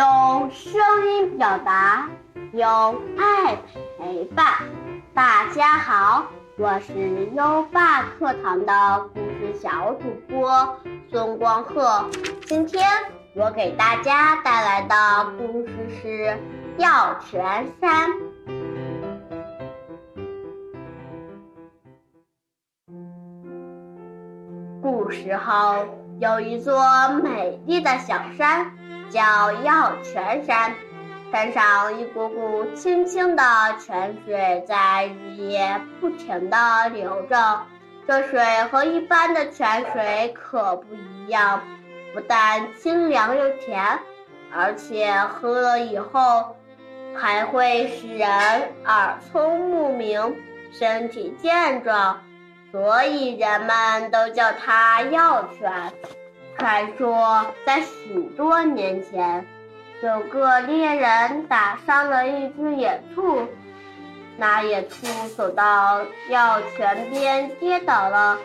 用声音表达，用爱陪伴。大家好，我是优爸课堂的故事小主播孙光鹤。今天我给大家带来的故事是《药泉山》。古时候有一座美丽的小山，叫药泉山。山上一股股清清的泉水在日夜不停地流着。这水和一般的泉水可不一样，不但清凉又甜，而且喝了以后还会使人耳聪目明，身体健壮。所以人们都叫它药泉。传说在许多年前，有个猎人打伤了一只野兔，那野兔走到药泉边跌倒了。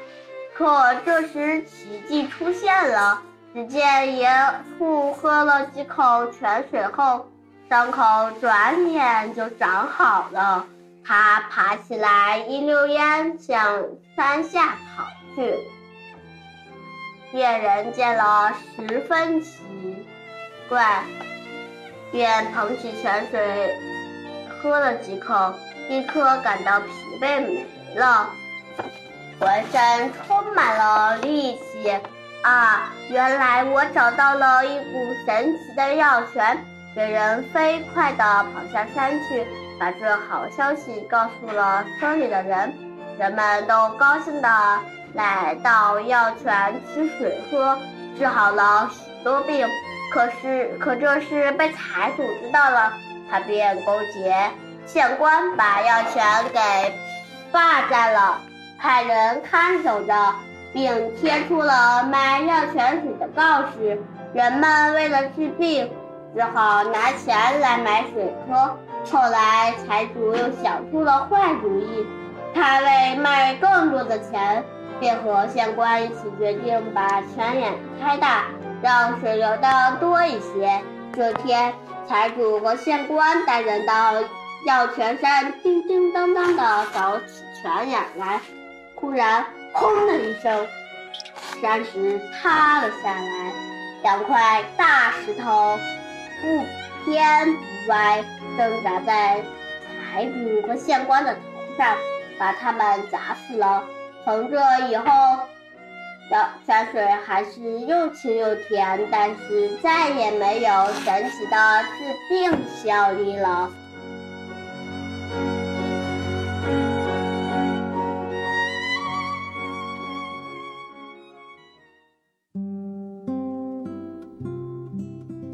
可这时奇迹出现了，只见野兔喝了几口泉水后，伤口转眼就长好了。他爬起来，一溜烟向山下跑去。猎人见了十分奇怪，便捧起泉水喝了几口，立刻感到疲惫没了，浑身充满了力气。啊，原来我找到了一股神奇的药泉！猎人飞快地跑下山去。把这好消息告诉了村里的人，人们都高兴地来到药泉取水喝，治好了许多病。可是，可这事被财主知道了，他便勾结县官，把药泉给霸占了，派人看守着，并贴出了卖药泉水的告示。人们为了治病，只好拿钱来买水喝。后来财主又想出了坏主意，他为卖更多的钱，便和县官一起决定把泉眼开大，让水流的多一些。这天，财主和县官带人到药泉山，叮叮当当的找起泉眼来。忽然，轰的一声，山石塌了下来，两块大石头不偏不歪。挣扎在财主和县官的头上，把他们砸死了。从这以后，药泉水还是又清又甜，但是再也没有神奇的治病效力了。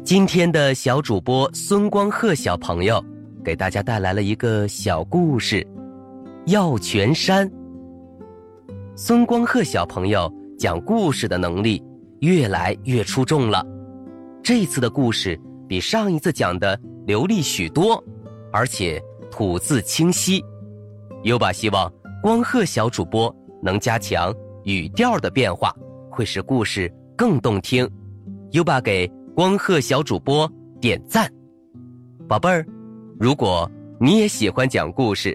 今天的小主播孙光鹤小朋友给大家带来了一个小故事，《药泉山》。孙光鹤小朋友讲故事的能力越来越出众了，这次的故事比上一次讲的流利许多，而且吐字清晰。优爸希望光鹤小主播能加强语调的变化，会使故事更动听。优爸给。光鹤小主播点赞，宝贝儿，如果你也喜欢讲故事，